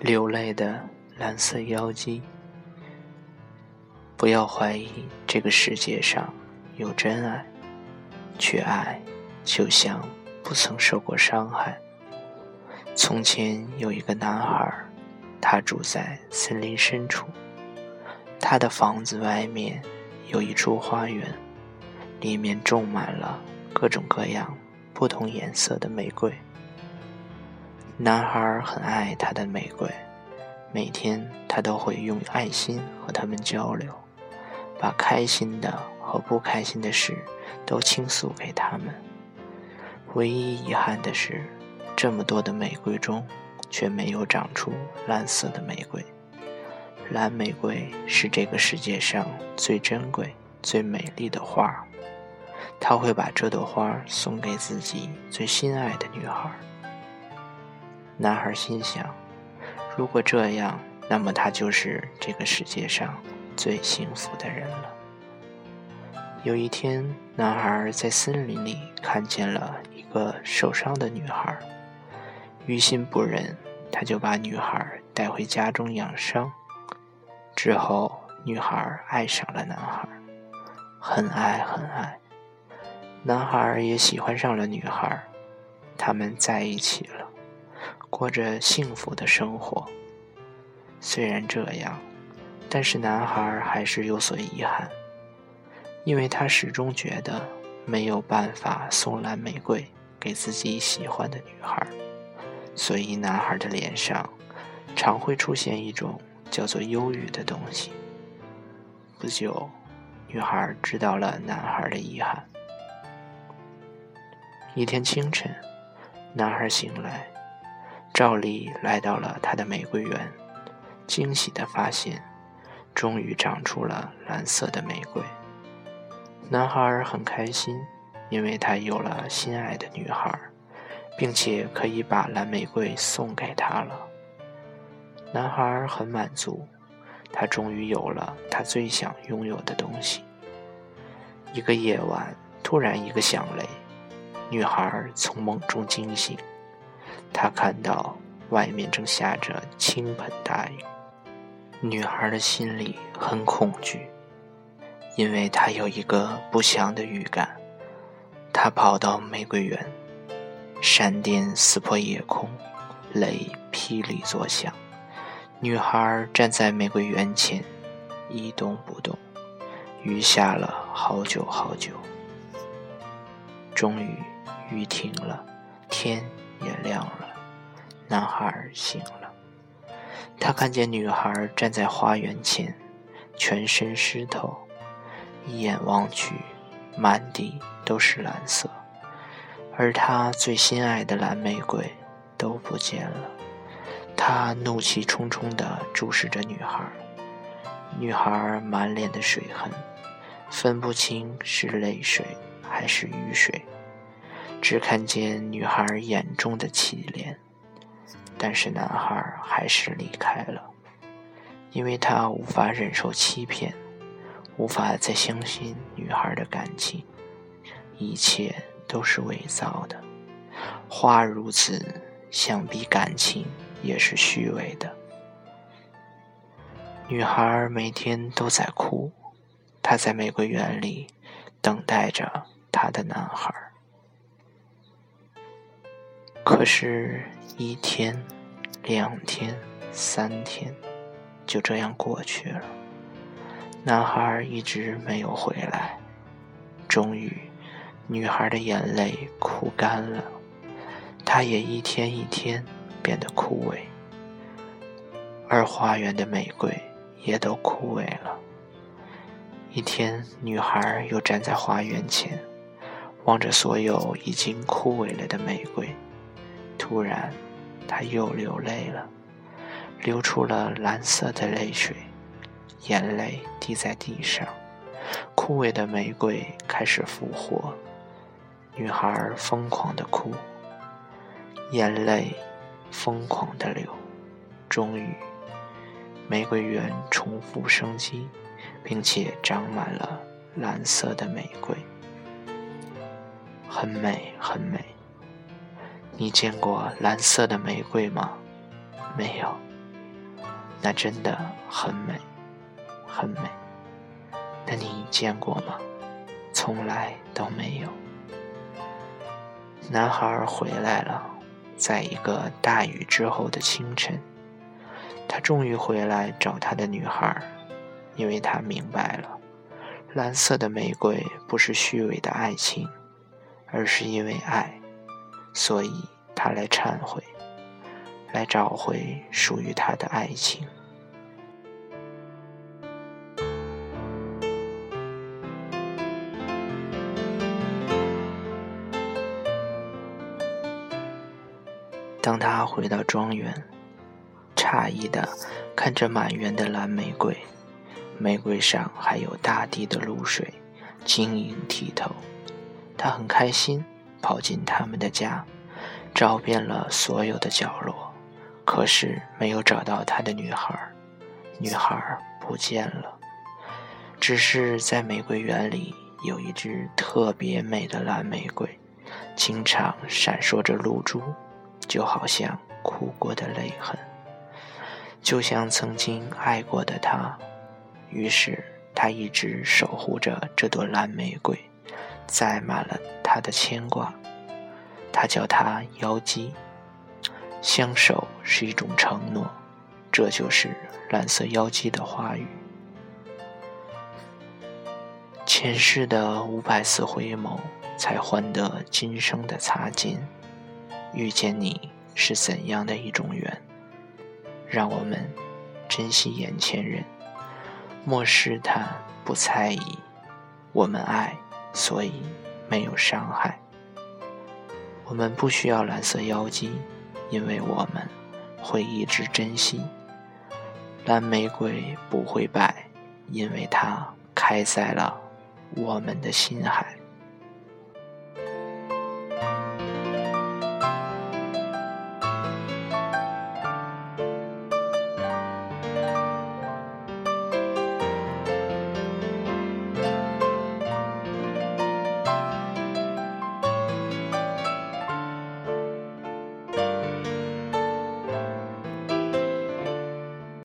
流泪的蓝色妖姬。不要怀疑这个世界上有真爱，去爱，就像不曾受过伤害。从前有一个男孩，他住在森林深处，他的房子外面有一处花园，里面种满了各种各样、不同颜色的玫瑰。男孩很爱他的玫瑰，每天他都会用爱心和他们交流，把开心的和不开心的事都倾诉给他们。唯一遗憾的是，这么多的玫瑰中，却没有长出蓝色的玫瑰。蓝玫瑰是这个世界上最珍贵、最美丽的花儿他会把这朵花送给自己最心爱的女孩。男孩心想：“如果这样，那么他就是这个世界上最幸福的人了。”有一天，男孩在森林里看见了一个受伤的女孩，于心不忍，他就把女孩带回家中养伤。之后，女孩爱上了男孩，很爱很爱。男孩也喜欢上了女孩，他们在一起了。过着幸福的生活。虽然这样，但是男孩还是有所遗憾，因为他始终觉得没有办法送蓝玫瑰给自己喜欢的女孩，所以男孩的脸上常会出现一种叫做忧郁的东西。不久，女孩知道了男孩的遗憾。一天清晨，男孩醒来。照例来到了他的玫瑰园，惊喜地发现，终于长出了蓝色的玫瑰。男孩很开心，因为他有了心爱的女孩，并且可以把蓝玫瑰送给她了。男孩很满足，他终于有了他最想拥有的东西。一个夜晚，突然一个响雷，女孩从梦中惊醒。他看到外面正下着倾盆大雨，女孩的心里很恐惧，因为她有一个不祥的预感。她跑到玫瑰园，闪电撕破夜空，雷霹雳作响。女孩站在玫瑰园前，一动不动。雨下了好久好久，终于雨停了，天。也亮了，男孩醒了。他看见女孩站在花园前，全身湿透，一眼望去，满地都是蓝色，而他最心爱的蓝玫瑰都不见了。他怒气冲冲地注视着女孩，女孩满脸的水痕，分不清是泪水还是雨水。只看见女孩眼中的凄怜，但是男孩还是离开了，因为他无法忍受欺骗，无法再相信女孩的感情，一切都是伪造的。花如此，想必感情也是虚伪的。女孩每天都在哭，她在玫瑰园里等待着她的男孩。可是，一天、两天、三天，就这样过去了。男孩一直没有回来。终于，女孩的眼泪哭干了，她也一天一天变得枯萎，而花园的玫瑰也都枯萎了。一天，女孩又站在花园前，望着所有已经枯萎了的玫瑰。突然，他又流泪了，流出了蓝色的泪水，眼泪滴在地上，枯萎的玫瑰开始复活。女孩疯狂的哭，眼泪疯狂的流，终于，玫瑰园重复生机，并且长满了蓝色的玫瑰，很美，很美。你见过蓝色的玫瑰吗？没有，那真的很美，很美。那你见过吗？从来都没有。男孩回来了，在一个大雨之后的清晨，他终于回来找他的女孩，因为他明白了，蓝色的玫瑰不是虚伪的爱情，而是因为爱，所以他来忏悔。来找回属于他的爱情。当他回到庄园，诧异的看着满园的蓝玫瑰，玫瑰上还有大地的露水，晶莹剔透。他很开心，跑进他们的家，找遍了所有的角落。可是没有找到他的女孩，女孩不见了。只是在玫瑰园里有一只特别美的蓝玫瑰，经常闪烁着露珠，就好像哭过的泪痕，就像曾经爱过的他。于是他一直守护着这朵蓝玫瑰，载满了他的牵挂。他叫他妖姬。相守是一种承诺，这就是蓝色妖姬的话语。前世的五百次回眸，才换得今生的擦肩。遇见你是怎样的一种缘？让我们珍惜眼前人，莫试探，不猜疑。我们爱，所以没有伤害。我们不需要蓝色妖姬。因为我们会一直珍惜蓝玫瑰不会败，因为它开在了我们的心海。